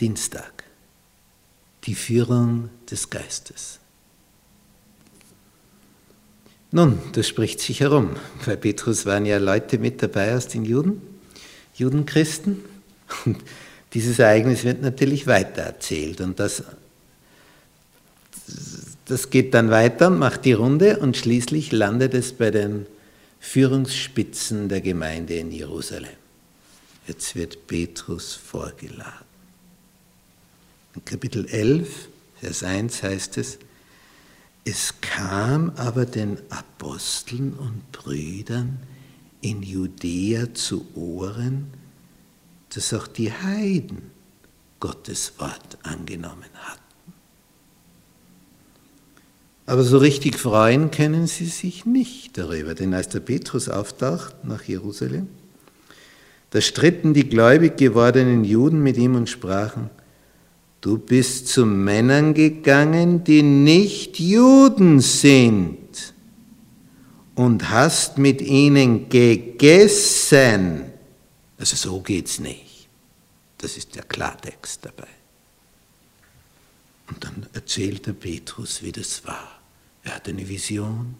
Dienstag. Die Führung des Geistes. Nun, das spricht sich herum. Bei Petrus waren ja Leute mit dabei aus den Juden, Judenchristen. Und dieses Ereignis wird natürlich weitererzählt. Und das, das geht dann weiter und macht die Runde und schließlich landet es bei den Führungsspitzen der Gemeinde in Jerusalem. Jetzt wird Petrus vorgeladen. In Kapitel 11, Vers 1 heißt es, es kam aber den Aposteln und Brüdern in Judäa zu Ohren, dass auch die Heiden Gottes Wort angenommen hatten. Aber so richtig freuen können sie sich nicht darüber, denn als der Petrus auftaucht nach Jerusalem, da stritten die gläubig gewordenen Juden mit ihm und sprachen, du bist zu Männern gegangen, die nicht Juden sind und hast mit ihnen gegessen. Also so geht's nicht. Das ist der Klartext dabei. Und dann erzählt der Petrus, wie das war. Er hat eine Vision.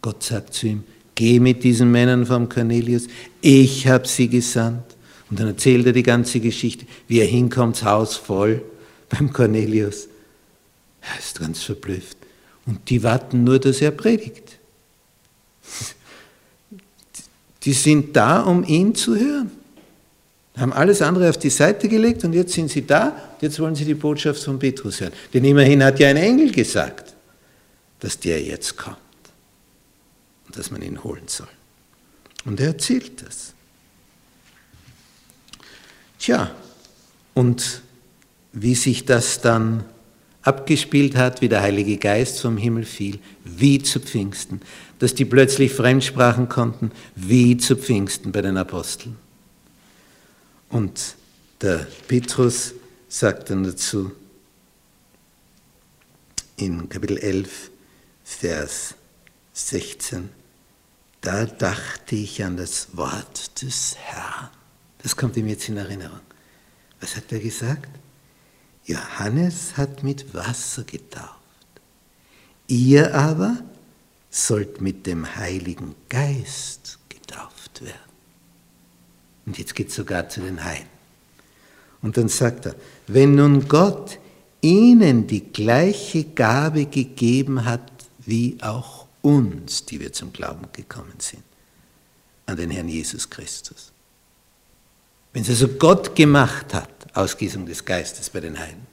Gott sagt zu ihm, geh mit diesen Männern vom Cornelius, ich habe sie gesandt. Und dann erzählt er die ganze Geschichte, wie er hinkommt, das Haus voll beim Cornelius. Er ist ganz verblüfft. Und die warten nur, dass er predigt. Die sind da, um ihn zu hören. Haben alles andere auf die Seite gelegt und jetzt sind sie da, jetzt wollen sie die Botschaft von Petrus hören. Denn immerhin hat ja ein Engel gesagt, dass der jetzt kommt und dass man ihn holen soll. Und er erzählt das. Tja, und wie sich das dann abgespielt hat, wie der Heilige Geist vom Himmel fiel, wie zu Pfingsten, dass die plötzlich Fremdsprachen konnten, wie zu Pfingsten bei den Aposteln. Und der Petrus sagt dann dazu in Kapitel 11, Vers 16, da dachte ich an das Wort des Herrn. Das kommt ihm jetzt in Erinnerung. Was hat er gesagt? Johannes hat mit Wasser getauft. Ihr aber sollt mit dem Heiligen Geist getauft werden. Und jetzt geht es sogar zu den Heiden. Und dann sagt er, wenn nun Gott ihnen die gleiche Gabe gegeben hat wie auch uns, die wir zum Glauben gekommen sind, an den Herrn Jesus Christus. Wenn es also Gott gemacht hat, Ausgießung des Geistes bei den Heiden,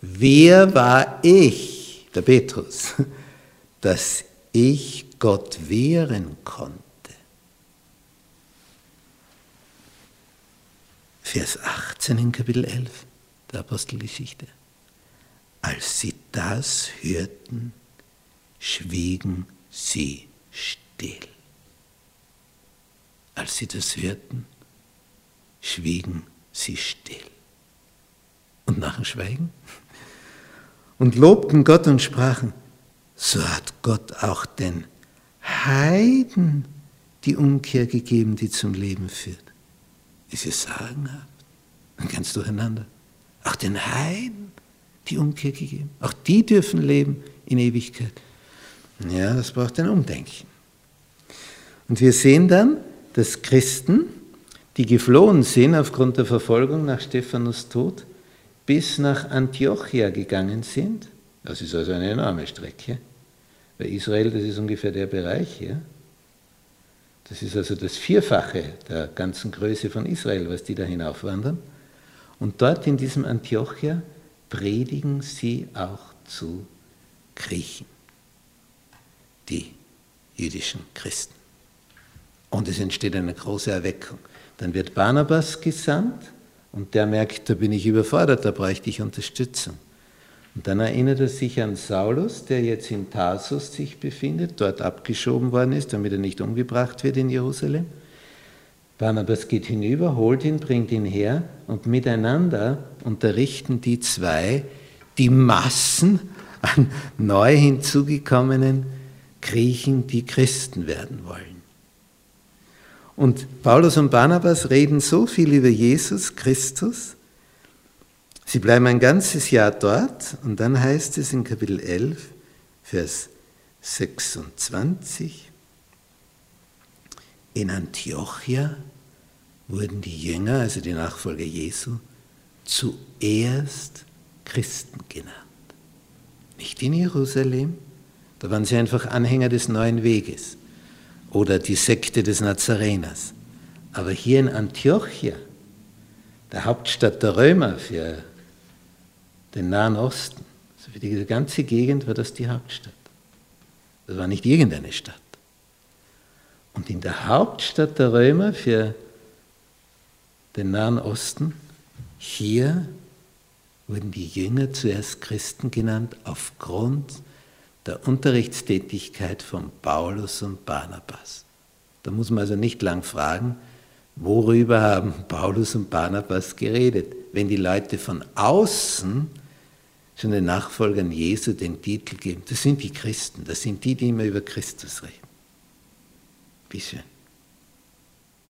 wer war ich, der Petrus, dass ich Gott wehren konnte? Vers 18 in Kapitel 11 der Apostelgeschichte. Als sie das hörten, schwiegen sie still. Als sie das hörten, schwiegen sie still. Und nachher schweigen und lobten Gott und sprachen, so hat Gott auch den Heiden die Umkehr gegeben, die zum Leben führt. Ist es sagenhaft? Dann ganz durcheinander. Auch den Heiden die Umkehr gegeben. Auch die dürfen leben in Ewigkeit. Ja, das braucht ein Umdenken. Und wir sehen dann, dass Christen, die geflohen sind aufgrund der Verfolgung nach Stephanus Tod, bis nach Antiochia gegangen sind. Das ist also eine enorme Strecke. Bei Israel, das ist ungefähr der Bereich hier. Das ist also das Vierfache der ganzen Größe von Israel, was die da hinaufwandern. Und dort in diesem Antiochia predigen sie auch zu Griechen die jüdischen Christen. Und es entsteht eine große Erweckung. Dann wird Barnabas gesandt und der merkt, da bin ich überfordert, da bräuchte ich Unterstützung. Und dann erinnert er sich an Saulus, der jetzt in Tarsus sich befindet, dort abgeschoben worden ist, damit er nicht umgebracht wird in Jerusalem. Barnabas geht hinüber, holt ihn, bringt ihn her und miteinander unterrichten die zwei die Massen an neu hinzugekommenen Griechen, die Christen werden wollen. Und Paulus und Barnabas reden so viel über Jesus Christus, Sie bleiben ein ganzes Jahr dort und dann heißt es in Kapitel 11, Vers 26, in Antiochia wurden die Jünger, also die Nachfolger Jesu, zuerst Christen genannt. Nicht in Jerusalem, da waren sie einfach Anhänger des neuen Weges oder die Sekte des Nazareners. Aber hier in Antiochia, der Hauptstadt der Römer für den Nahen Osten, also für diese ganze Gegend war das die Hauptstadt. Das war nicht irgendeine Stadt. Und in der Hauptstadt der Römer für den Nahen Osten, hier wurden die Jünger zuerst Christen genannt aufgrund der Unterrichtstätigkeit von Paulus und Barnabas. Da muss man also nicht lang fragen, worüber haben Paulus und Barnabas geredet. Wenn die Leute von außen schon den Nachfolgern Jesu den Titel geben, das sind die Christen, das sind die, die immer über Christus reden. Wie schön.